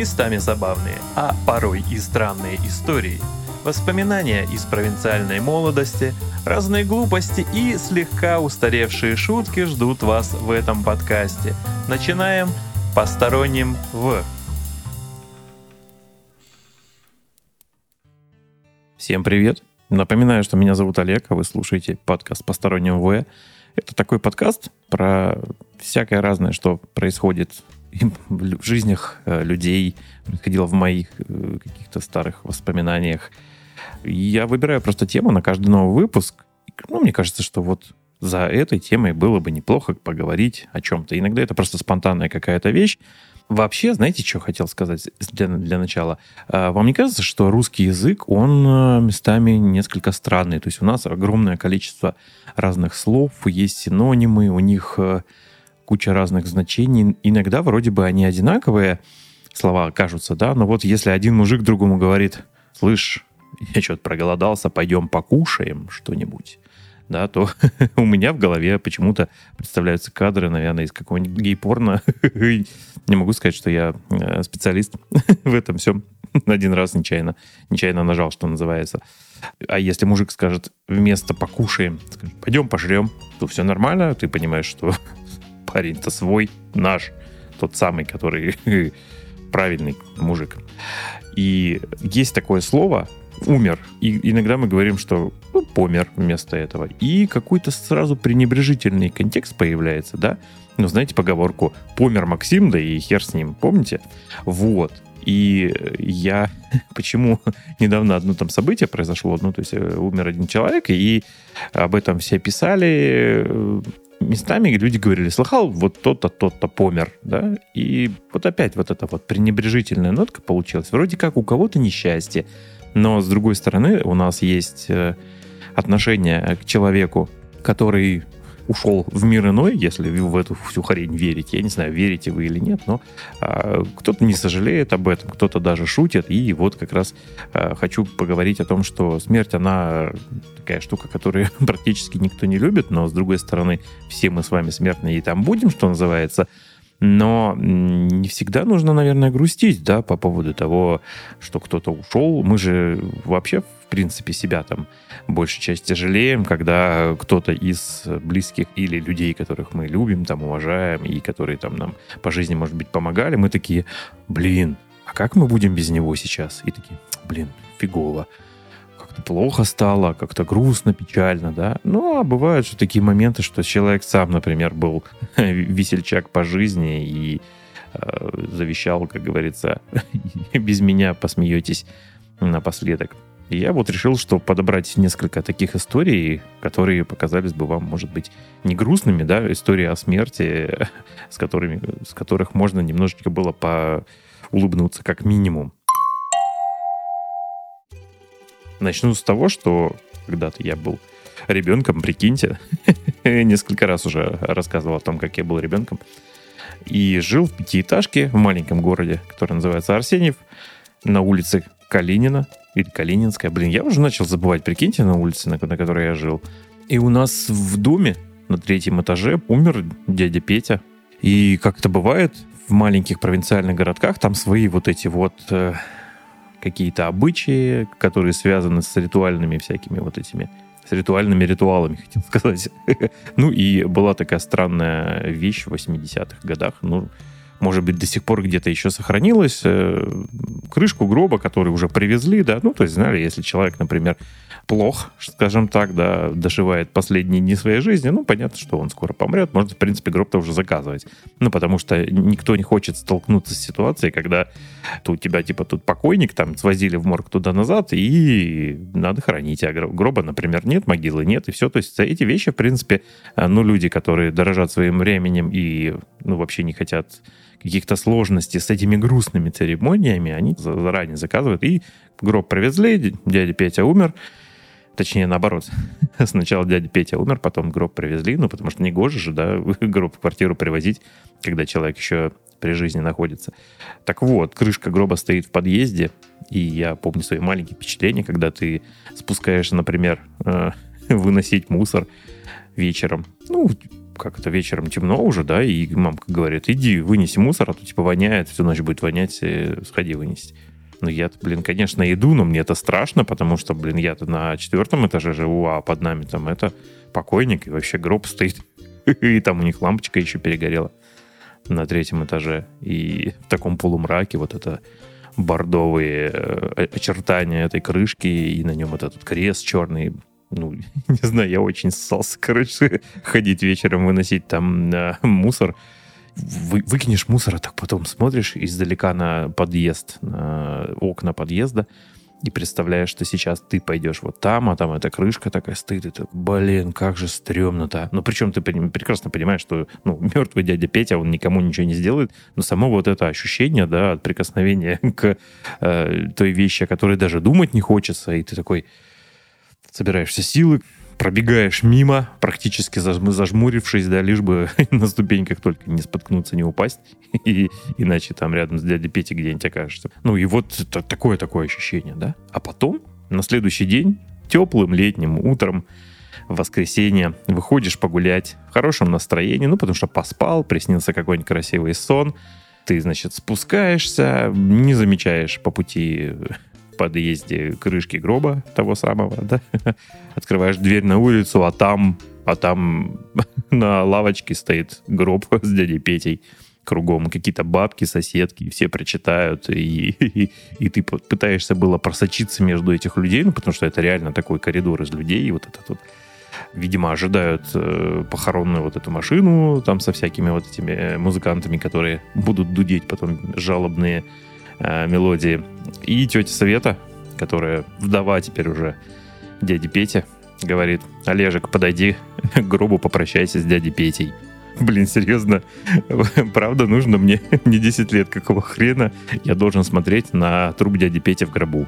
местами забавные, а порой и странные истории, воспоминания из провинциальной молодости, разные глупости и слегка устаревшие шутки ждут вас в этом подкасте. Начинаем посторонним в... Всем привет! Напоминаю, что меня зовут Олег, а вы слушаете подкаст «Посторонним В». Это такой подкаст про всякое разное, что происходит в жизнях э, людей, происходило в моих э, каких-то старых воспоминаниях. Я выбираю просто тему на каждый новый выпуск. Ну, мне кажется, что вот за этой темой было бы неплохо поговорить о чем-то. Иногда это просто спонтанная какая-то вещь. Вообще, знаете, что хотел сказать для, для начала? А, вам не кажется, что русский язык, он э, местами несколько странный? То есть у нас огромное количество разных слов, есть синонимы, у них куча разных значений. Иногда вроде бы они одинаковые, слова кажутся, да, но вот если один мужик другому говорит, слышь, я что-то проголодался, пойдем покушаем что-нибудь, да, то у меня в голове почему-то представляются кадры, наверное, из какого-нибудь гей-порно. Не могу сказать, что я э, специалист в этом всем. Один раз нечаянно, нечаянно нажал, что называется. А если мужик скажет вместо покушаем, скажет, пойдем пожрем, то все нормально, ты понимаешь, что парень-то свой, наш, тот самый, который правильный мужик. И есть такое слово умер. И иногда мы говорим, что ну, помер вместо этого. И какой-то сразу пренебрежительный контекст появляется, да? Ну, знаете поговорку «помер Максим, да и хер с ним», помните? Вот. И я почему недавно одно там событие произошло, ну, то есть э, умер один человек, и об этом все писали, э, местами люди говорили, слыхал, вот тот-то, тот-то помер, да, и вот опять вот эта вот пренебрежительная нотка получилась. Вроде как у кого-то несчастье, но с другой стороны у нас есть э, отношение к человеку, который ушел в мир иной, если в эту всю хрень верить. Я не знаю, верите вы или нет, но а, кто-то не сожалеет об этом, кто-то даже шутит. И вот как раз а, хочу поговорить о том, что смерть, она такая штука, которую практически никто не любит, но с другой стороны, все мы с вами смертные и там будем, что называется. Но не всегда нужно, наверное, грустить, да, по поводу того, что кто-то ушел. Мы же вообще, принципе, себя там большей части жалеем, когда кто-то из близких или людей, которых мы любим, там, уважаем, и которые там нам по жизни, может быть, помогали, мы такие, блин, а как мы будем без него сейчас? И такие, блин, фигово как-то плохо стало, как-то грустно, печально, да. Ну, а бывают же такие моменты, что человек сам, например, был весельчак по жизни и э, завещал, как говорится, без меня посмеетесь напоследок. И я вот решил, что подобрать несколько таких историй, которые показались бы вам, может быть, не грустными, да, истории о смерти, с, которыми, с которых можно немножечко было по улыбнуться как минимум. Начну с того, что когда-то я был ребенком, прикиньте. Несколько раз уже рассказывал о том, как я был ребенком. И жил в пятиэтажке в маленьком городе, который называется Арсеньев, на улице Калинина или Калининская. Блин, я уже начал забывать, прикиньте, на улице, на, на которой я жил. И у нас в доме на третьем этаже умер дядя Петя. И как это бывает в маленьких провинциальных городках, там свои вот эти вот э, какие-то обычаи, которые связаны с ритуальными всякими вот этими с ритуальными ритуалами, хотел сказать. ну и была такая странная вещь в 80-х годах. Ну, может быть, до сих пор где-то еще сохранилась. Э, крышку гроба, который уже привезли, да, ну, то есть, знали, если человек, например, плох, скажем так, да, доживает последние дни своей жизни, ну, понятно, что он скоро помрет, можно, в принципе, гроб-то уже заказывать. Ну, потому что никто не хочет столкнуться с ситуацией, когда у тебя, типа, тут покойник, там, свозили в морг туда-назад, и надо хранить, а гроба, например, нет, могилы нет, и все. То есть эти вещи, в принципе, э, ну, люди, которые дорожат своим временем и, ну, вообще не хотят каких-то сложностей с этими грустными церемониями, они заранее заказывают. И гроб привезли, дядя Петя умер. Точнее, наоборот. Сначала дядя Петя умер, потом гроб привезли, ну, потому что не гоже же, да, гроб в квартиру привозить, когда человек еще при жизни находится. Так вот, крышка гроба стоит в подъезде, и я помню свои маленькие впечатления, когда ты спускаешься, например, э, выносить мусор вечером. Ну, как это, вечером темно уже, да, и мамка говорит, иди вынеси мусор, а то типа воняет, всю ночь будет вонять, э, сходи вынести. Ну, я блин, конечно, иду, но мне это страшно, потому что, блин, я-то на четвертом этаже живу, а под нами там это покойник, и вообще гроб стоит. И там у них лампочка еще перегорела на третьем этаже. И в таком полумраке вот это бордовые э, очертания этой крышки, и на нем вот этот крест черный. Ну, не знаю, я очень ссался, короче, ходить вечером, выносить там э, мусор. Вы, выкинешь мусор, а так потом смотришь издалека на подъезд, на окна подъезда, и представляешь, что сейчас ты пойдешь вот там, а там эта крышка такая стоит, и ты, блин, как же стрёмно-то. Ну, причем ты прекрасно понимаешь, что ну, мертвый дядя Петя, он никому ничего не сделает, но само вот это ощущение, да, от прикосновения к э, той вещи, о которой даже думать не хочется, и ты такой собираешь все силы, пробегаешь мимо, практически зажмурившись, да, лишь бы на ступеньках только не споткнуться, не упасть, и, иначе там рядом с дядей Петей где-нибудь окажешься. Ну и вот такое-такое ощущение, да. А потом, на следующий день, теплым летним утром, в воскресенье выходишь погулять в хорошем настроении, ну, потому что поспал, приснился какой-нибудь красивый сон, ты, значит, спускаешься, не замечаешь по пути подъезде крышки гроба того самого, да, открываешь дверь на улицу, а там, а там на лавочке стоит гроб с дядей Петей кругом, какие-то бабки, соседки, все прочитают, и, и, и ты пытаешься было просочиться между этих людей, ну, потому что это реально такой коридор из людей, и вот этот вот видимо, ожидают э, похоронную вот эту машину там со всякими вот этими э, музыкантами, которые будут дудеть потом жалобные э, мелодии. И тетя Света, которая вдова теперь уже дяди Пети, говорит, Олежек, подойди к гробу, попрощайся с дядей Петей. Блин, серьезно, правда нужно мне не 10 лет, какого хрена я должен смотреть на труп дяди Пети в гробу.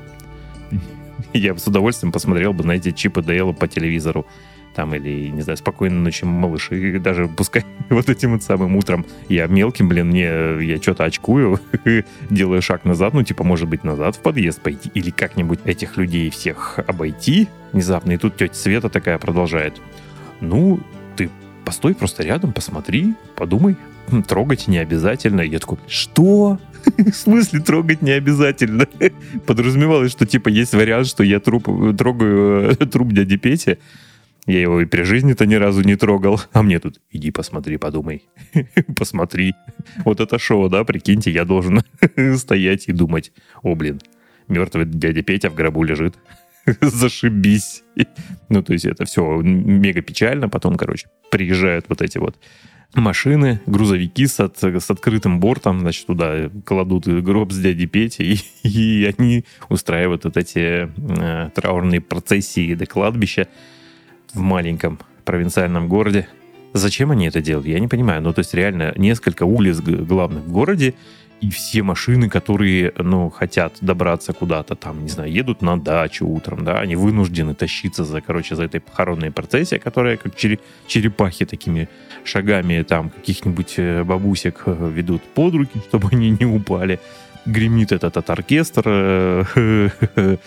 Я с удовольствием посмотрел бы на эти Чипы Дейла по телевизору там, или, не знаю, спокойной ночи, малыши, даже пускай вот этим вот самым утром я мелким, блин, мне, я что-то очкую, делаю шаг назад, ну, типа, может быть, назад в подъезд пойти, или как-нибудь этих людей всех обойти внезапно, и тут тетя Света такая продолжает. Ну, ты постой просто рядом, посмотри, подумай, трогать не обязательно. Я такой, что? В смысле трогать не обязательно? Подразумевалось, что типа есть вариант, что я труп, трогаю э, труп дяди Пети, я его и при жизни-то ни разу не трогал. А мне тут, иди посмотри, подумай. Посмотри. Вот это шоу, да, прикиньте, я должен стоять и думать. О, блин, мертвый дядя Петя в гробу лежит. Зашибись. Ну, то есть это все мега печально. Потом, короче, приезжают вот эти вот машины, грузовики с, от, с открытым бортом, значит, туда кладут гроб с дядей Петей, и, и они устраивают вот эти э, траурные процессии до кладбища в маленьком провинциальном городе. Зачем они это делают? Я не понимаю. Ну, то есть реально несколько улиц главных в городе, и все машины, которые, ну, хотят добраться куда-то там, не знаю, едут на дачу утром, да, они вынуждены тащиться за, короче, за этой похоронной процессией, которая как черепахи такими шагами там каких-нибудь э, бабусек э, ведут под руки, чтобы они не упали. Гремит этот, этот оркестр, э,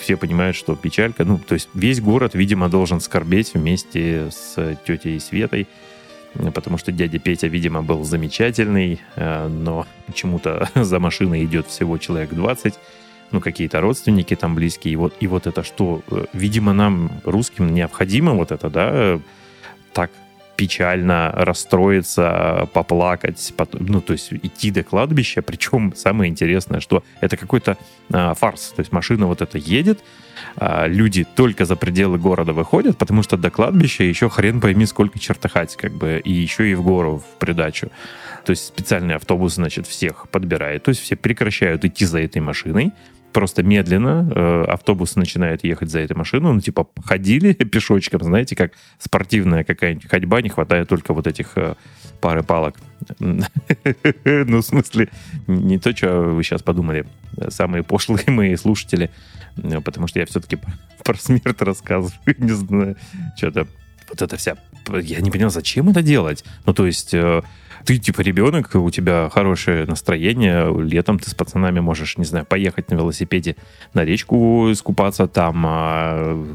все понимают, что печалька, ну, то есть весь город, видимо, должен скорбеть вместе с тетей Светой, потому что дядя Петя, видимо, был замечательный, э, но почему-то за машиной идет всего человек 20, ну, какие-то родственники там близкие, и вот, и вот это что, э, видимо, нам, русским, необходимо вот это, да, так печально расстроиться, поплакать, потом, ну, то есть идти до кладбища. Причем самое интересное, что это какой-то а, фарс. То есть машина вот эта едет, а, люди только за пределы города выходят, потому что до кладбища еще хрен пойми сколько чертыхать, как бы, и еще и в гору в придачу. То есть специальный автобус, значит, всех подбирает. То есть все прекращают идти за этой машиной, просто медленно э, автобус начинает ехать за этой машиной, ну, типа, ходили пешочком, знаете, как спортивная какая-нибудь ходьба, не хватает только вот этих э, пары палок. Ну, в смысле, не то, что вы сейчас подумали, самые пошлые мои слушатели, э, потому что я все-таки про смерть рассказываю, не знаю, что-то вот это вся... Я не понял, зачем это делать? Ну, то есть ты типа ребенок, у тебя хорошее настроение, летом ты с пацанами можешь, не знаю, поехать на велосипеде на речку искупаться там, а,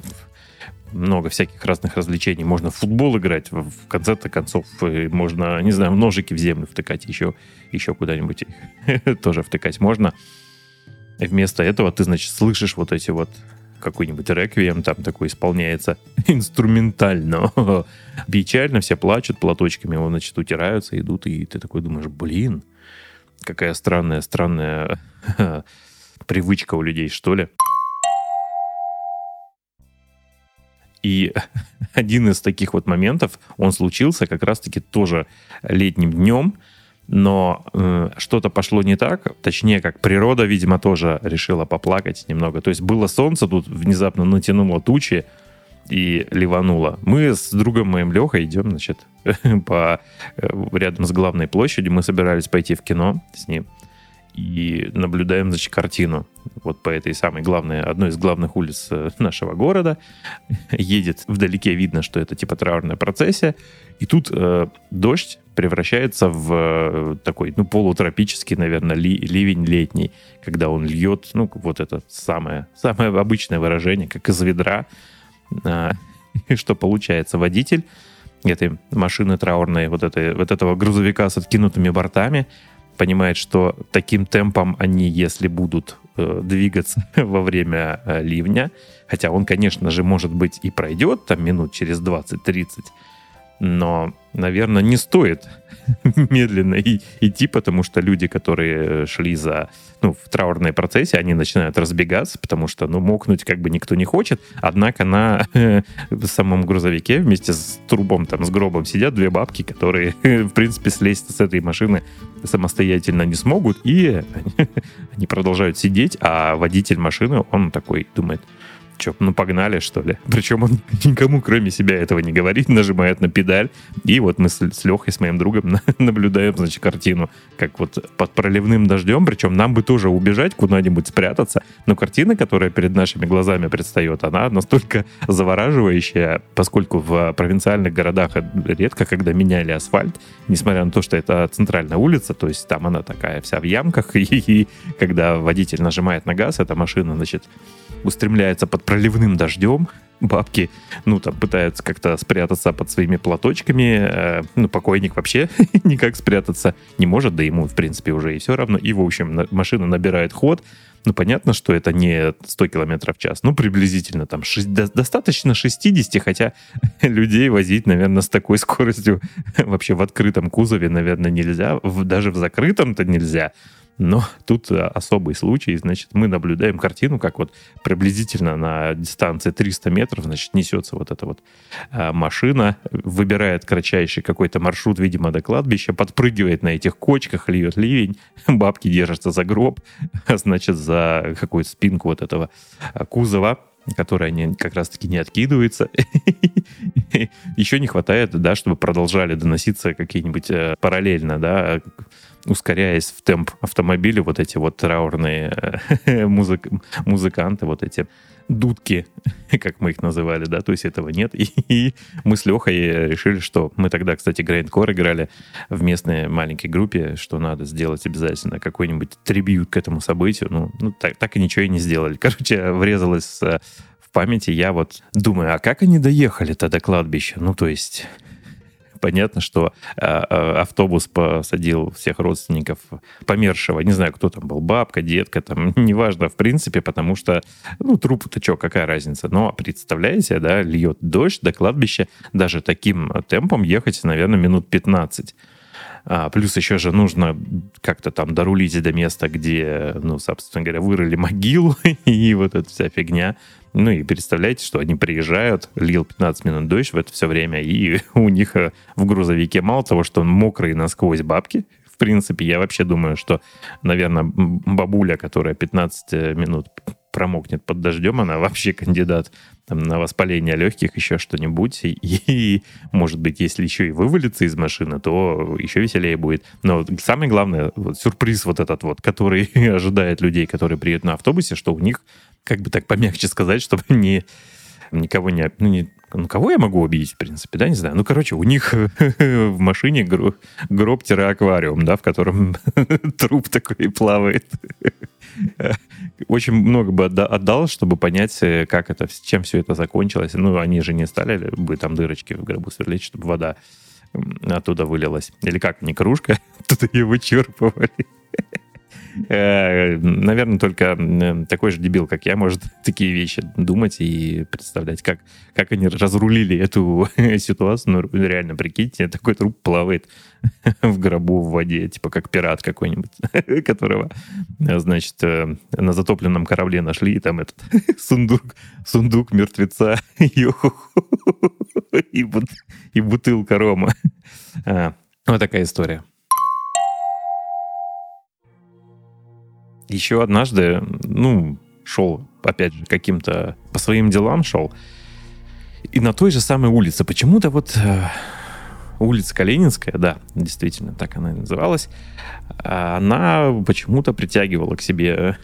много всяких разных развлечений. Можно в футбол играть, в конце-то концов можно, не знаю, ножики в землю втыкать, еще, еще куда-нибудь тоже втыкать можно. Вместо этого ты, значит, слышишь вот эти вот какой-нибудь реквием там такой исполняется инструментально. Печально, все плачут платочками, его, значит, утираются, идут, и ты такой думаешь, блин, какая странная, странная привычка у людей, что ли. И один из таких вот моментов, он случился как раз-таки тоже летним днем, но э, что-то пошло не так, точнее, как природа, видимо, тоже решила поплакать немного. То есть было солнце, тут внезапно натянуло тучи и ливануло. Мы с другом моим Лехой идем, значит, по, э, рядом с главной площадью. Мы собирались пойти в кино с ним и наблюдаем, значит, картину. Вот по этой самой главной, одной из главных улиц э, нашего города. Едет вдалеке, видно, что это типа траурная процессия. И тут э, дождь превращается в э, такой, ну, полутропический, наверное, ли, ливень летний, когда он льет, ну, вот это самое, самое обычное выражение, как из ведра. Э, что получается? Водитель этой машины траурной, вот, этой, вот этого грузовика с откинутыми бортами, понимает, что таким темпом они, если будут э, двигаться во время э, ливня, хотя он, конечно же, может быть и пройдет там минут через 20-30, но, наверное, не стоит медленно и, идти, потому что люди, которые шли за, ну, в траурной процессе, они начинают разбегаться, потому что, ну, мокнуть как бы никто не хочет. Однако на в самом грузовике вместе с трубом, там, с гробом сидят две бабки, которые, в принципе, слезть с этой машины самостоятельно не смогут, и они продолжают сидеть, а водитель машины, он такой думает, Че, ну погнали, что ли? Причем он никому, кроме себя, этого не говорит, нажимает на педаль. И вот мы с, с Лехой, с моим другом, наблюдаем, значит, картину, как вот под проливным дождем, причем нам бы тоже убежать, куда-нибудь спрятаться. Но картина, которая перед нашими глазами предстает, она настолько завораживающая, поскольку в провинциальных городах редко, когда меняли асфальт, несмотря на то, что это центральная улица, то есть там она такая вся в ямках, и, и когда водитель нажимает на газ, эта машина, значит, устремляется под проливным дождем, бабки, ну, там, пытаются как-то спрятаться под своими платочками, э, ну, покойник вообще никак спрятаться не может, да ему, в принципе, уже и все равно, и, в общем, машина набирает ход, ну, понятно, что это не 100 км в час, ну, приблизительно там 6, достаточно 60, хотя людей возить, наверное, с такой скоростью вообще в открытом кузове, наверное, нельзя, в, даже в закрытом-то нельзя, но тут э, особый случай, значит, мы наблюдаем картину, как вот приблизительно на дистанции 300 метров, значит, несется вот эта вот э, машина, выбирает кратчайший какой-то маршрут, видимо, до кладбища, подпрыгивает на этих кочках, льет ливень, бабки держатся за гроб, значит, за какую-то спинку вот этого э, кузова, которая не, как раз-таки не откидывается. Еще не хватает, да, чтобы продолжали доноситься какие-нибудь параллельно, да, ускоряясь в темп автомобиля, вот эти вот траурные э, музык, музыканты, вот эти дудки, как мы их называли, да, то есть этого нет. И, и мы с Лехой решили, что мы тогда, кстати, Grindcore играли в местной маленькой группе, что надо сделать обязательно какой-нибудь трибют к этому событию. Ну, ну так, так и ничего и не сделали. Короче, врезалось э, в памяти. Я вот думаю, а как они доехали-то до кладбища? Ну, то есть понятно, что э, э, автобус посадил всех родственников помершего. Не знаю, кто там был, бабка, детка, там, неважно, в принципе, потому что, ну, труп-то что, какая разница? Но представляете, да, льет дождь до кладбища, даже таким темпом ехать, наверное, минут 15. А, плюс еще же нужно как-то там дорулить до места, где, ну, собственно говоря, вырыли могилу и вот эта вся фигня. Ну и представляете, что они приезжают, лил 15 минут дождь в это все время, и у них э, в грузовике мало того, что он мокрый насквозь бабки, в принципе, я вообще думаю, что, наверное, бабуля, которая 15 э, минут промокнет под дождем, она вообще кандидат там, на воспаление легких, еще что-нибудь. И, и, может быть, если еще и вывалится из машины, то еще веселее будет. Но самое главное, вот, сюрприз вот этот вот, который ожидает людей, которые приедут на автобусе, что у них как бы так помягче сказать, чтобы не, никого не, ну, не, ну, кого я могу обидеть, в принципе, да, не знаю. Ну, короче, у них в машине гроб-аквариум, да, в котором труп такой плавает. Очень много бы отдал, чтобы понять, э, как это, чем все это закончилось. Ну, они же не стали бы там дырочки в гробу сверлить, чтобы вода оттуда вылилась. Или как, не кружка, тут ее вычерпывали. Э, наверное, только такой же дебил, как я, может такие вещи думать и представлять, как, как они разрулили эту ситуацию. Ну, реально, прикиньте, такой труп плавает в гробу в воде, типа как пират какой-нибудь, которого, значит, э, на затопленном корабле нашли, и там этот сундук, сундук мертвеца и, бутылка рома. А, вот такая история. Еще однажды, ну, шел, опять же, каким-то по своим делам шел, и на той же самой улице почему-то вот э, улица Калининская, да, действительно, так она и называлась, она почему-то притягивала к себе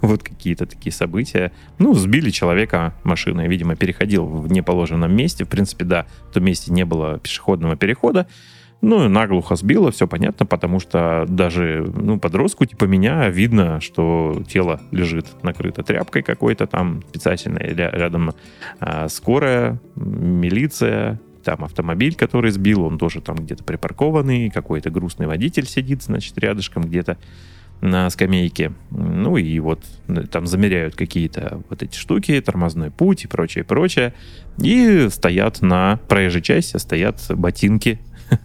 вот какие-то такие события. Ну, сбили человека машиной, видимо, переходил в неположенном месте. В принципе, да, в том месте не было пешеходного перехода. Ну, и наглухо сбило, все понятно, потому что даже ну, подростку типа меня видно, что тело лежит накрыто тряпкой какой-то там специальной, рядом а, скорая, милиция, там автомобиль, который сбил, он тоже там где-то припаркованный, какой-то грустный водитель сидит, значит, рядышком где-то на скамейке. Ну и вот э, там замеряют какие-то вот эти штуки, тормозной путь и прочее, прочее. И стоят на проезжей части, стоят ботинки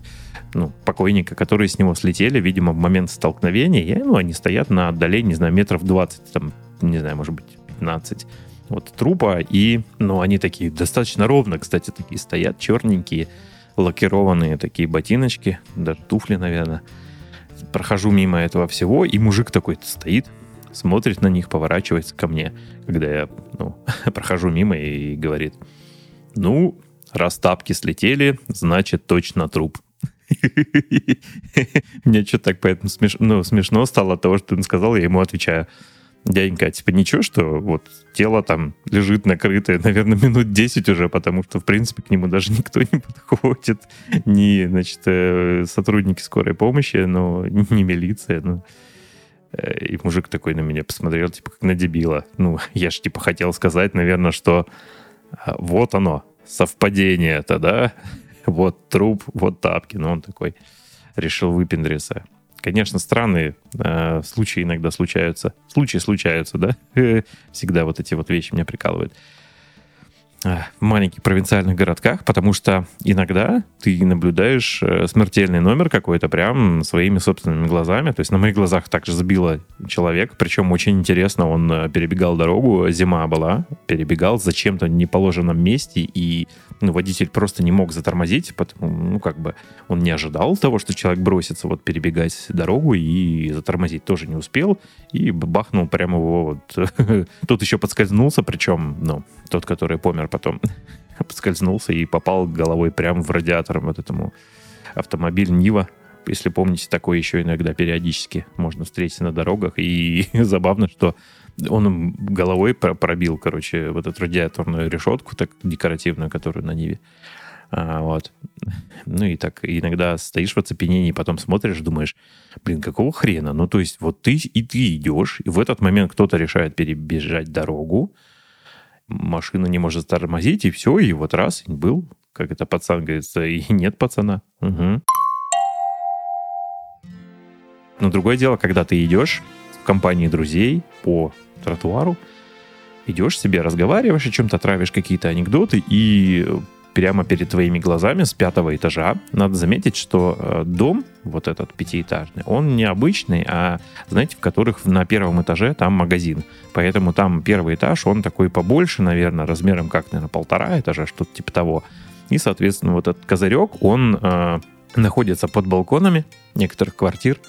ну, покойника, которые с него слетели, видимо, в момент столкновения, и, ну, они стоят на отдалении, не знаю, метров 20, там, не знаю, может быть, 15 вот трупа, и, ну, они такие достаточно ровно, кстати, такие стоят, черненькие, лакированные такие ботиночки, даже туфли, наверное. Прохожу мимо этого всего, и мужик такой стоит, смотрит на них, поворачивается ко мне, когда я, ну, прохожу мимо и говорит, ну, раз тапки слетели, значит, точно труп. Мне что-то так поэтому смеш... ну, смешно стало от того, что он сказал, я ему отвечаю, дяденька, а типа ничего, что вот тело там лежит накрытое, наверное, минут 10 уже, потому что, в принципе, к нему даже никто не подходит, ни, значит, э, сотрудники скорой помощи, но не милиция, ну. Э, и мужик такой на меня посмотрел, типа, как на дебила. Ну, я же, типа, хотел сказать, наверное, что а, вот оно, совпадение это, да? Вот труп, вот тапки. Но он такой решил выпендриться. Конечно, странные э, случаи иногда случаются. Случаи случаются, да? Всегда вот эти вот вещи меня прикалывают в маленьких провинциальных городках, потому что иногда ты наблюдаешь э, смертельный номер какой-то прям своими собственными глазами. То есть на моих глазах также сбило человек, причем очень интересно, он э, перебегал дорогу, зима была, перебегал зачем-то в неположенном месте, и ну, водитель просто не мог затормозить, потому, ну, как бы он не ожидал того, что человек бросится вот перебегать дорогу и затормозить тоже не успел, и бахнул прямо его вот. Тут еще подскользнулся, причем, ну, тот, который помер потом, подскользнулся и попал головой прямо в радиатор вот этому автомобиль Нива. Если помните, такое еще иногда периодически можно встретить на дорогах. И забавно, что он головой пробил, короче, вот эту радиаторную решетку, так декоративную, которую на Ниве. А, вот. Ну и так иногда стоишь в оцепенении, потом смотришь, думаешь, блин, какого хрена? Ну то есть вот ты и ты идешь, и в этот момент кто-то решает перебежать дорогу, машина не может тормозить, и все, и вот раз, и был, как это пацан говорится, и нет пацана. Угу. Но другое дело, когда ты идешь в компании друзей по тротуару, идешь себе, разговариваешь о чем-то, травишь какие-то анекдоты, и прямо перед твоими глазами с пятого этажа. Надо заметить, что э, дом, вот этот пятиэтажный, он не обычный, а, знаете, в которых на первом этаже там магазин. Поэтому там первый этаж, он такой побольше, наверное, размером как, наверное, полтора этажа, что-то типа того. И, соответственно, вот этот козырек, он э, находится под балконами некоторых квартир,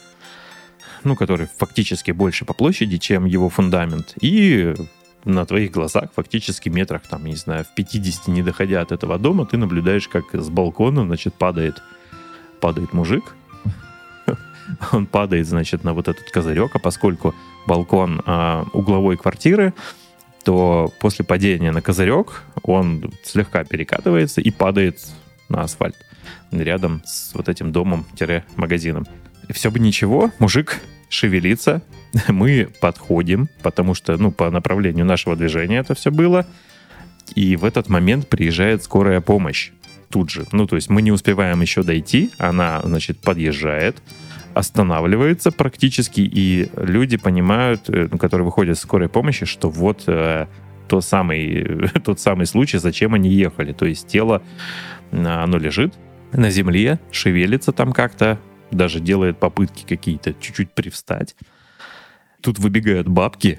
ну, который фактически больше по площади, чем его фундамент. И на твоих глазах, фактически метрах, там, не знаю, в 50 не доходя от этого дома, ты наблюдаешь, как с балкона, значит, падает, падает мужик. Он падает, значит, на вот этот козырек, а поскольку балкон а, угловой квартиры, то после падения на козырек он слегка перекатывается и падает на асфальт рядом с вот этим домом-магазином. Все бы ничего, мужик шевелится, мы подходим, потому что, ну, по направлению нашего движения это все было, и в этот момент приезжает скорая помощь тут же. Ну, то есть мы не успеваем еще дойти, она, значит, подъезжает, останавливается практически, и люди понимают, э, которые выходят с скорой помощи, что вот э, тот, самый, тот самый случай, зачем они ехали. То есть тело, оно лежит на земле, шевелится там как-то, даже делает попытки какие-то чуть-чуть привстать. Тут выбегают бабки,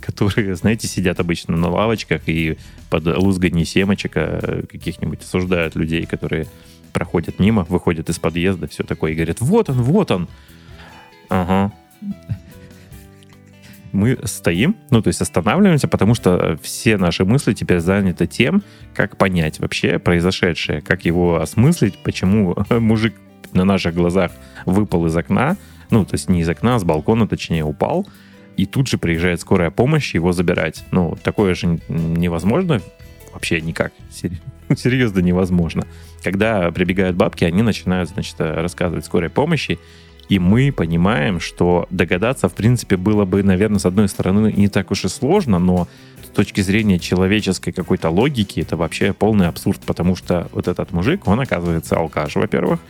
которые, знаете, сидят обычно на лавочках и под лузганье семечек а, каких-нибудь осуждают людей, которые проходят мимо, выходят из подъезда, все такое, и говорят, вот он, вот он. Ага. Мы стоим, ну, то есть останавливаемся, потому что все наши мысли теперь заняты тем, как понять вообще произошедшее, как его осмыслить, почему мужик на наших глазах выпал из окна, ну, то есть не из окна, а с балкона, точнее, упал, и тут же приезжает скорая помощь его забирать. Ну, такое же невозможно вообще никак. Серьезно невозможно. Когда прибегают бабки, они начинают, значит, рассказывать скорой помощи, и мы понимаем, что догадаться, в принципе, было бы, наверное, с одной стороны, не так уж и сложно, но с точки зрения человеческой какой-то логики, это вообще полный абсурд, потому что вот этот мужик, он оказывается алкаш, во-первых,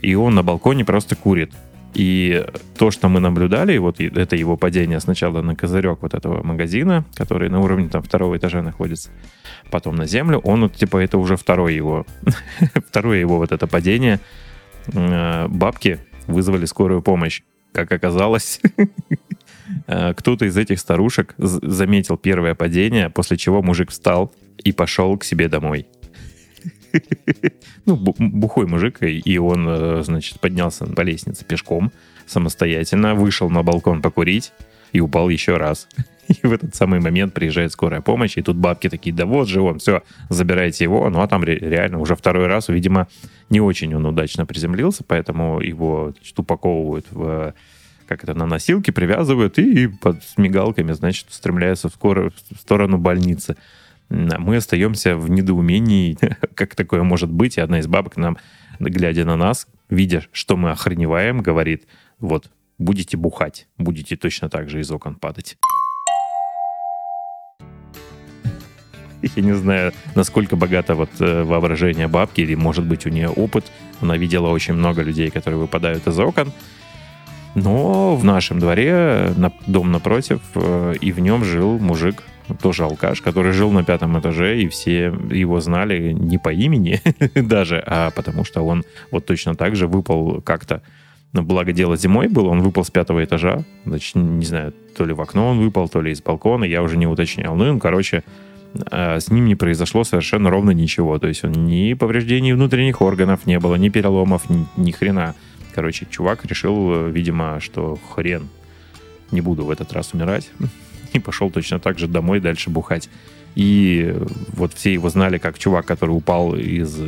и он на балконе просто курит. И то, что мы наблюдали, вот это его падение сначала на козырек вот этого магазина, который на уровне там второго этажа находится, потом на землю, он вот типа это уже второе его, второе его вот это падение. Э, бабки вызвали скорую помощь. Как оказалось, э, кто-то из этих старушек заметил первое падение, после чего мужик встал и пошел к себе домой. Ну, бухой мужик, и он, э, значит, поднялся по лестнице пешком самостоятельно, вышел на балкон покурить и упал еще раз. И в этот самый момент приезжает скорая помощь, и тут бабки такие, да вот же он, все, забирайте его. Ну, а там реально уже второй раз, видимо, не очень он удачно приземлился, поэтому его значит, упаковывают в как это, на носилки привязывают и под мигалками, значит, устремляются в, скоро, в сторону больницы мы остаемся в недоумении, как такое может быть. И одна из бабок нам, глядя на нас, видя, что мы охреневаем, говорит, вот, будете бухать, будете точно так же из окон падать. Я не знаю, насколько богато вот э, воображение бабки, или, может быть, у нее опыт. Она видела очень много людей, которые выпадают из окон. Но в нашем дворе, на, дом напротив, э, и в нем жил мужик тоже алкаш, который жил на пятом этаже, и все его знали не по имени даже, а потому что он вот точно так же выпал как-то но благо дело зимой было, он выпал с пятого этажа. Значит, не знаю, то ли в окно он выпал, то ли из балкона, я уже не уточнял. Ну, и, короче, а, с ним не произошло совершенно ровно ничего. То есть он ни повреждений внутренних органов не было, ни переломов, ни, ни хрена. Короче, чувак решил, видимо, что хрен, не буду в этот раз умирать и пошел точно так же домой дальше бухать. И вот все его знали как чувак, который упал из,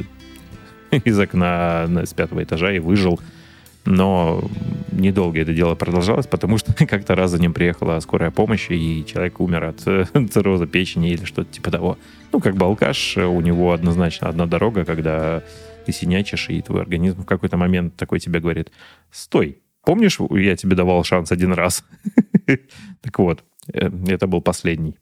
из окна с пятого этажа и выжил. Но недолго это дело продолжалось, потому что как-то раз за ним приехала скорая помощь, и человек умер от цирроза печени или что-то типа того. Ну, как бы алкаш, у него однозначно одна дорога, когда ты синячишь, и твой организм в какой-то момент такой тебе говорит, стой, помнишь, я тебе давал шанс один раз? Так вот, Э, это был последний.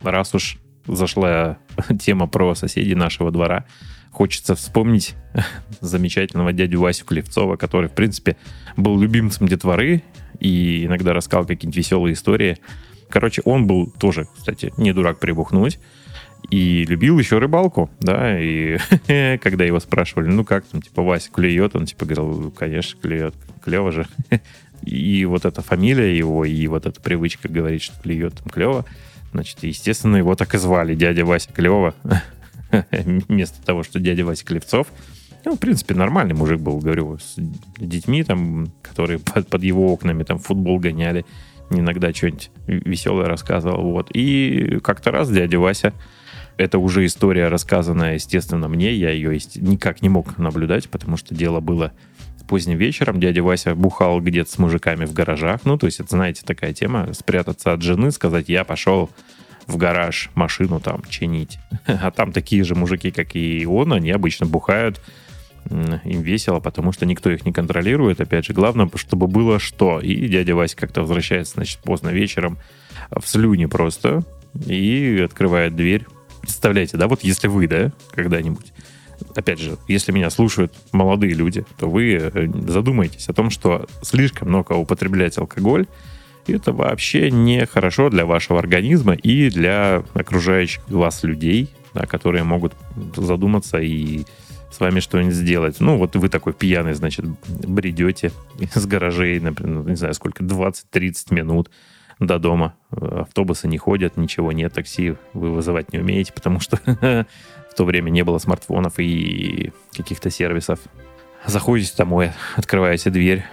Раз уж зашла тема про соседей нашего двора, хочется вспомнить замечательного дядю Васю Клевцова, который, в принципе, был любимцем детворы и иногда рассказал какие-нибудь веселые истории. Короче, он был тоже, кстати, не дурак прибухнуть. И любил еще рыбалку, да, и когда его спрашивали, ну как там, типа, Вася клюет, он типа говорил, конечно, клюет, клево же. И вот эта фамилия его, и вот эта привычка говорить, что клюет там клево, значит, естественно, его так и звали, дядя Вася Клева, вместо того, что дядя Вася Клевцов. Ну, в принципе, нормальный мужик был, говорю, с детьми, там, которые под, под его окнами там футбол гоняли, иногда что-нибудь веселое рассказывал, вот. И как-то раз дядя Вася, это уже история, рассказанная, естественно, мне, я ее никак не мог наблюдать, потому что дело было поздним вечером дядя Вася бухал где-то с мужиками в гаражах. Ну, то есть, это, знаете, такая тема, спрятаться от жены, сказать, я пошел в гараж машину там чинить. А там такие же мужики, как и он, они обычно бухают, им весело, потому что никто их не контролирует. Опять же, главное, чтобы было что. И дядя Вася как-то возвращается, значит, поздно вечером в слюне просто и открывает дверь. Представляете, да, вот если вы, да, когда-нибудь опять же, если меня слушают молодые люди, то вы э, задумайтесь о том, что слишком много употреблять алкоголь, это вообще не хорошо для вашего организма и для окружающих вас людей, да, которые могут задуматься и с вами что-нибудь сделать. Ну, вот вы такой пьяный, значит, бредете из гаражей, например, не знаю, сколько, 20-30 минут до дома. Автобусы не ходят, ничего нет, такси вы вызывать не умеете, потому что в то время не было смартфонов и каких-то сервисов. Заходите домой, открываете дверь,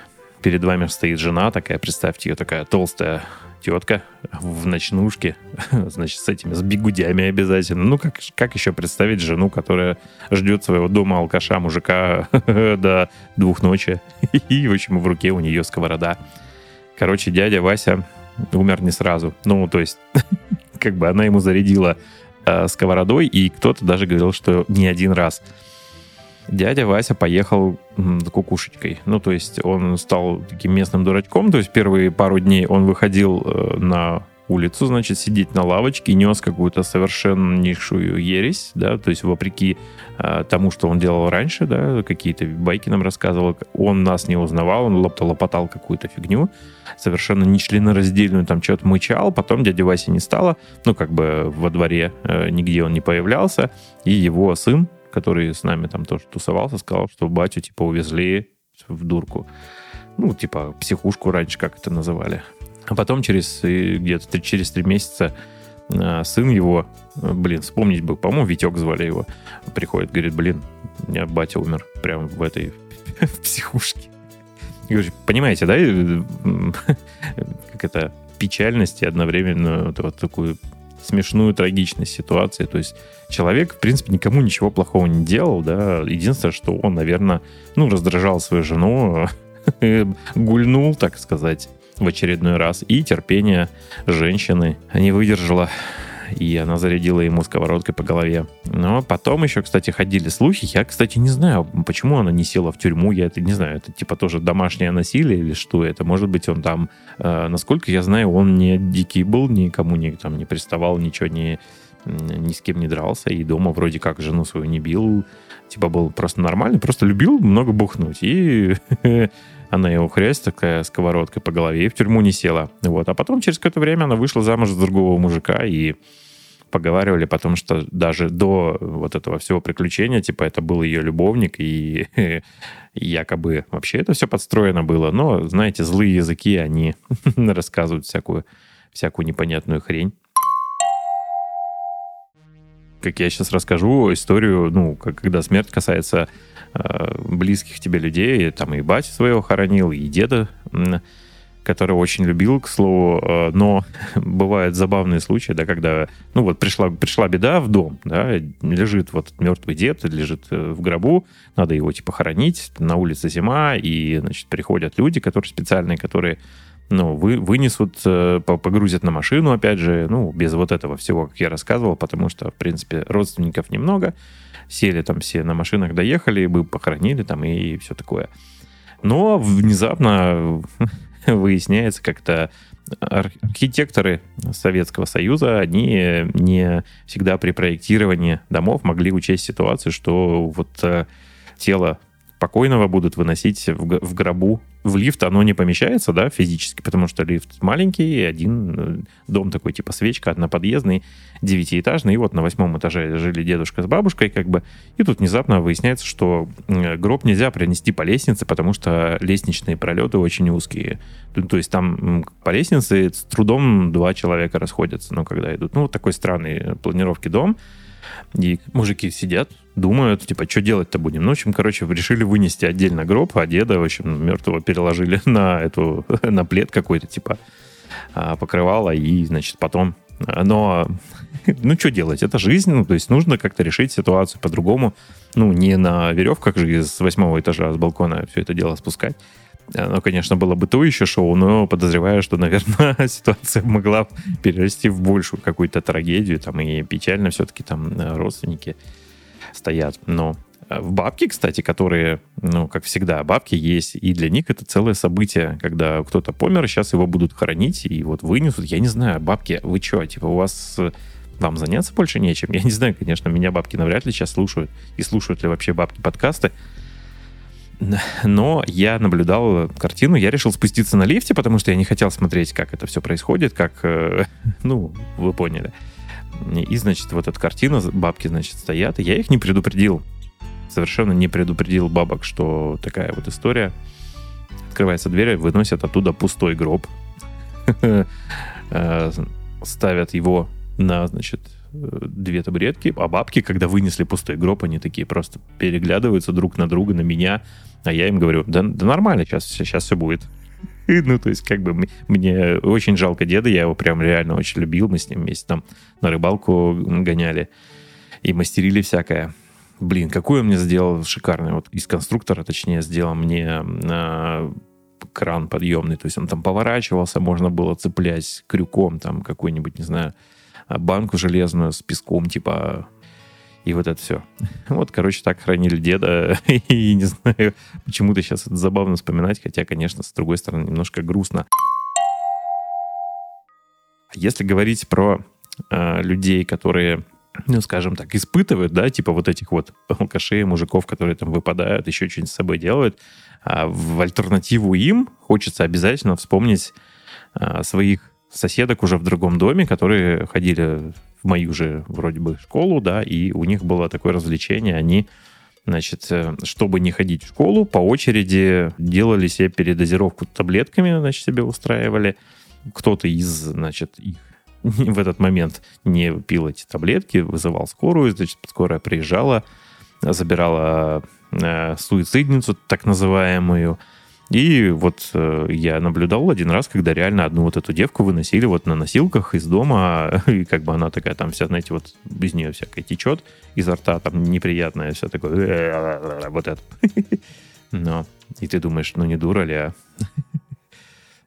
перед вами стоит жена такая, представьте ее такая толстая тетка в ночнушке, значит, с этими, с бегудями обязательно. Ну, как, как еще представить жену, которая ждет своего дома алкаша, мужика до двух ночи, и, в общем, в руке у нее сковорода. Короче, дядя Вася умер не сразу. Ну, то есть, как бы она ему зарядила э, сковородой, и кто-то даже говорил, что не один раз дядя Вася поехал с кукушечкой. Ну, то есть он стал таким местным дурачком. То есть первые пару дней он выходил э, на улицу, значит, сидеть на лавочке нес какую-то совершеннейшую ересь, да, то есть вопреки э, тому, что он делал раньше, да, какие-то байки нам рассказывал, он нас не узнавал, он лопотал какую-то фигню, совершенно нечленораздельную, там что-то мычал, потом дядя Вася не стало, ну, как бы во дворе э, нигде он не появлялся, и его сын, который с нами там тоже тусовался, сказал, что батю, типа, увезли в дурку. Ну, типа, психушку раньше, как это называли. А потом через где-то через три месяца а, сын его, блин, вспомнить бы, по-моему, Витек звали его, приходит, говорит, блин, у меня батя умер прямо в этой в психушке. И, понимаете, да, как это печальность и одновременно вот, вот такую смешную трагичность ситуации. То есть человек, в принципе, никому ничего плохого не делал, да. Единственное, что он, наверное, ну, раздражал свою жену, гульнул, так сказать, в очередной раз. И терпение женщины не выдержало и она зарядила ему сковородкой по голове. Но потом еще, кстати, ходили слухи. Я, кстати, не знаю, почему она не села в тюрьму. Я это не знаю. Это типа тоже домашнее насилие или что это? Может быть, он там, э, насколько я знаю, он не дикий был, никому не, там, не приставал, ничего не ни с кем не дрался, и дома вроде как жену свою не бил, типа был просто нормальный, просто любил много бухнуть, и она его хрясть такая сковородкой по голове и в тюрьму не села. Вот. А потом через какое-то время она вышла замуж за другого мужика, и поговаривали, потому что даже до вот этого всего приключения, типа, это был ее любовник, и якобы вообще это все подстроено было. Но, знаете, злые языки, они рассказывают всякую, всякую непонятную хрень. Как я сейчас расскажу историю, ну, когда смерть касается близких тебе людей, там и батя своего хоронил, и деда которого очень любил, к слову, э, но бывают забавные случаи, да, когда, ну вот пришла, пришла беда в дом, да, лежит вот мертвый дед, лежит э, в гробу, надо его типа хоронить, на улице зима, и, значит, приходят люди, которые специальные, которые ну, вы, вынесут, э, погрузят на машину, опять же, ну, без вот этого всего, как я рассказывал, потому что, в принципе, родственников немного, сели там все на машинах, доехали, бы похоронили там и все такое. Но внезапно выясняется как-то архитекторы Советского Союза, они не всегда при проектировании домов могли учесть ситуацию, что вот э, тело покойного будут выносить в гробу в лифт оно не помещается, да, физически, потому что лифт маленький, один э, дом такой типа свечка, одноподъездный, девятиэтажный, и вот на восьмом этаже жили дедушка с бабушкой, как бы, и тут внезапно выясняется, что гроб нельзя принести по лестнице, потому что лестничные пролеты очень узкие. То есть там по лестнице с трудом два человека расходятся, ну, когда идут. Ну, вот такой странный планировки дом, и мужики сидят, думают, типа, что делать-то будем? Ну, в общем, короче, решили вынести отдельно гроб, а деда, в общем, мертвого переложили на эту, на плед какой-то, типа, а, покрывало, и, значит, потом Но, ну, что делать? Это жизнь, ну, то есть нужно как-то решить ситуацию по-другому. Ну, не на веревках же из восьмого этажа с балкона все это дело спускать. Оно, конечно, было бы то еще шоу, но подозреваю, что, наверное, ситуация могла перерасти в большую какую-то трагедию, там и печально все-таки там э, родственники стоят. Но э, в бабке, кстати, которые, ну, как всегда, бабки есть, и для них это целое событие, когда кто-то помер, сейчас его будут хоронить, и вот вынесут, я не знаю, бабки, вы что, типа, у вас вам заняться больше нечем? Я не знаю, конечно, меня бабки навряд ли сейчас слушают, и слушают ли вообще бабки подкасты, но я наблюдал картину, я решил спуститься на лифте, потому что я не хотел смотреть, как это все происходит, как, э, ну, вы поняли. И, значит, вот эта картина, бабки, значит, стоят, и я их не предупредил. Совершенно не предупредил бабок, что такая вот история. Открывается дверь, выносят оттуда пустой гроб. Э, ставят его на, значит, две табуретки, а бабки, когда вынесли пустой гроб, они такие просто переглядываются друг на друга, на меня, а я им говорю, да, да нормально, сейчас, сейчас все будет. Ну, то есть, как бы мне очень жалко деда, я его прям реально очень любил, мы с ним вместе там на рыбалку гоняли и мастерили всякое. Блин, какой он мне сделал шикарный, вот из конструктора, точнее, сделал мне э, кран подъемный, то есть он там поворачивался, можно было цеплять крюком там какой-нибудь, не знаю, банку железную с песком, типа и вот это все. Вот, короче, так хранили деда. И не знаю, почему-то сейчас это забавно вспоминать, хотя, конечно, с другой стороны, немножко грустно. Если говорить про э, людей, которые, ну, скажем так, испытывают, да, типа вот этих вот алкашей, мужиков, которые там выпадают, еще что-нибудь с собой делают, а в альтернативу им хочется обязательно вспомнить э, своих соседок уже в другом доме, которые ходили в мою же вроде бы школу, да, и у них было такое развлечение, они значит, э, чтобы не ходить в школу, по очереди делали себе передозировку таблетками, значит, себе устраивали. Кто-то из, значит, их в этот момент не пил эти таблетки, вызывал скорую, значит, скорая приезжала, забирала э, суицидницу, так называемую, и вот э, я наблюдал один раз, когда реально одну вот эту девку выносили вот на носилках из дома, и как бы она такая там вся, знаете, вот без нее всякое течет изо рта, там неприятное все такое, вот это. Но, и ты думаешь, ну не дура ли, а?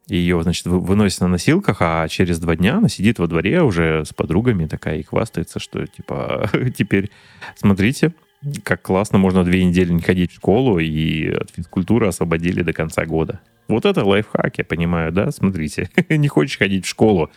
Ее, значит, выносят на носилках, а через два дня она сидит во дворе уже с подругами такая и хвастается, что, типа, теперь, смотрите, как классно можно две недели не ходить в школу, и от физкультуры освободили до конца года. Вот это лайфхак, я понимаю, да? Смотрите, не хочешь ходить в школу,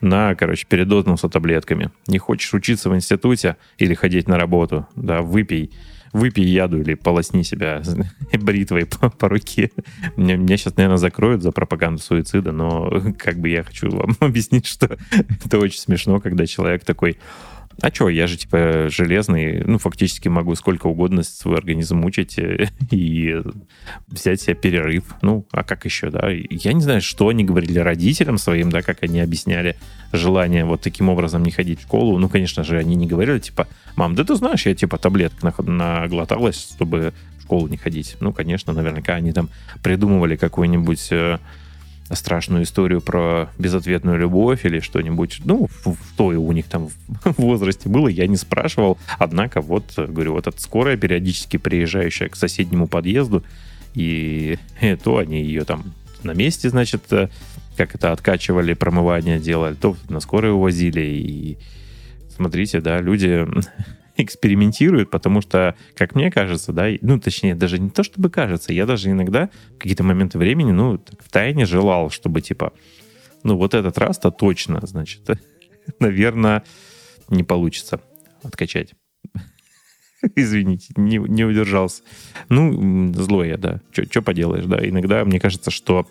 на, короче, передознулся таблетками. Не хочешь учиться в институте или ходить на работу, да, выпей, выпей яду или полосни себя бритвой по, по руке. Меня, меня сейчас, наверное, закроют за пропаганду суицида, но как бы я хочу вам объяснить, что это очень смешно, когда человек такой, а что, я же, типа, железный, ну, фактически могу сколько угодно свой организм мучить и взять себе перерыв. Ну, а как еще, да? Я не знаю, что они говорили родителям своим, да, как они объясняли желание вот таким образом не ходить в школу. Ну, конечно же, они не говорили, типа, мам, да ты знаешь, я, типа, таблеток наглоталась, чтобы в школу не ходить. Ну, конечно, наверняка они там придумывали какой-нибудь э, страшную историю про безответную любовь или что-нибудь, ну, что у них там в возрасте было, я не спрашивал. Однако, вот, говорю, вот эта скорая, периодически приезжающая к соседнему подъезду, и то они ее там на месте, значит, э, как это откачивали, промывание делали, то на скорой увозили, и смотрите, да, люди экспериментируют, потому что, как мне кажется, да, ну, точнее, даже не то, чтобы кажется, я даже иногда в какие-то моменты времени, ну, в тайне желал, чтобы, типа, ну, вот этот раз-то точно, значит, наверное, не получится откачать. Извините, не, не удержался. Ну, злой я, да. Что поделаешь, да. Иногда мне кажется, что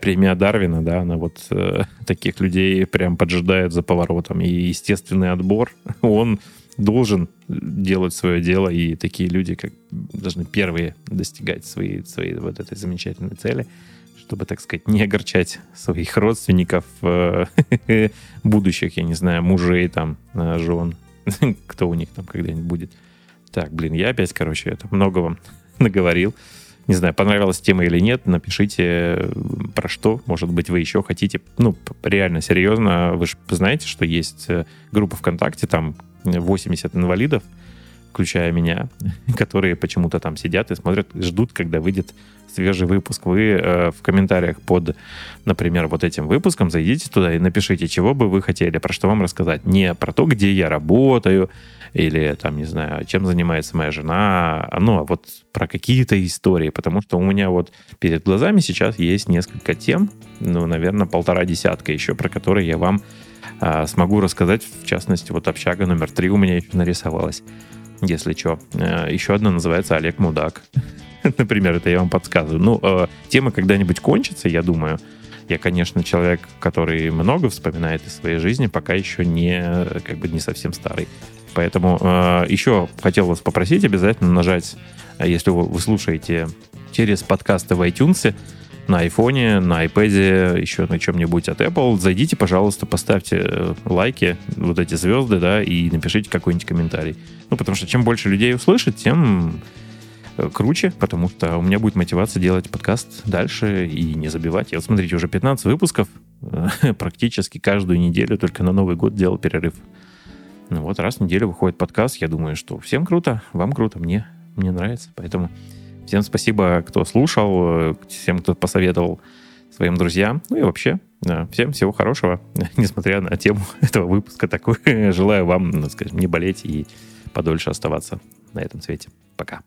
премия Дарвина, да, она вот э, таких людей прям поджидает за поворотом. И естественный отбор, он должен делать свое дело, и такие люди как должны первые достигать своей, своей вот этой замечательной цели, чтобы, так сказать, не огорчать своих родственников, э, будущих, я не знаю, мужей, там, э, жен, кто у них там когда-нибудь будет. Так, блин, я опять, короче, это много вам наговорил. Не знаю, понравилась тема или нет, напишите про что. Может быть, вы еще хотите, ну, реально серьезно. Вы же знаете, что есть э, группа ВКонтакте, там 80 инвалидов, включая меня, которые почему-то там сидят и смотрят, ждут, когда выйдет свежий выпуск. Вы э, в комментариях под, например, вот этим выпуском зайдите туда и напишите, чего бы вы хотели, про что вам рассказать. Не про то, где я работаю, или там, не знаю, чем занимается моя жена, ну, а вот про какие-то истории, потому что у меня вот перед глазами сейчас есть несколько тем, ну, наверное, полтора десятка еще, про которые я вам э, смогу рассказать, в частности, вот общага номер три у меня еще нарисовалась если что. Э, еще одна называется Олег Мудак. Например, это я вам подсказываю. Ну, э, тема когда-нибудь кончится, я думаю. Я, конечно, человек, который много вспоминает из своей жизни, пока еще не, как бы не совсем старый. Поэтому э, еще хотел вас попросить обязательно нажать, если вы, вы слушаете через подкасты в iTunes, на айфоне, на iPad, еще на чем-нибудь от Apple, зайдите, пожалуйста, поставьте лайки, вот эти звезды, да, и напишите какой-нибудь комментарий. Ну, потому что чем больше людей услышит, тем э, круче, потому что у меня будет мотивация делать подкаст дальше и не забивать. Я вот смотрите, уже 15 выпусков, практически каждую неделю, только на Новый год делал перерыв. Ну вот, раз в неделю выходит подкаст, я думаю, что всем круто, вам круто, мне, мне нравится, поэтому всем спасибо, кто слушал, э, всем, кто посоветовал своим друзьям, ну и вообще, всем всего хорошего, несмотря на тему этого выпуска такой. Желаю вам, скажем, не болеть и подольше оставаться на этом свете. Пока.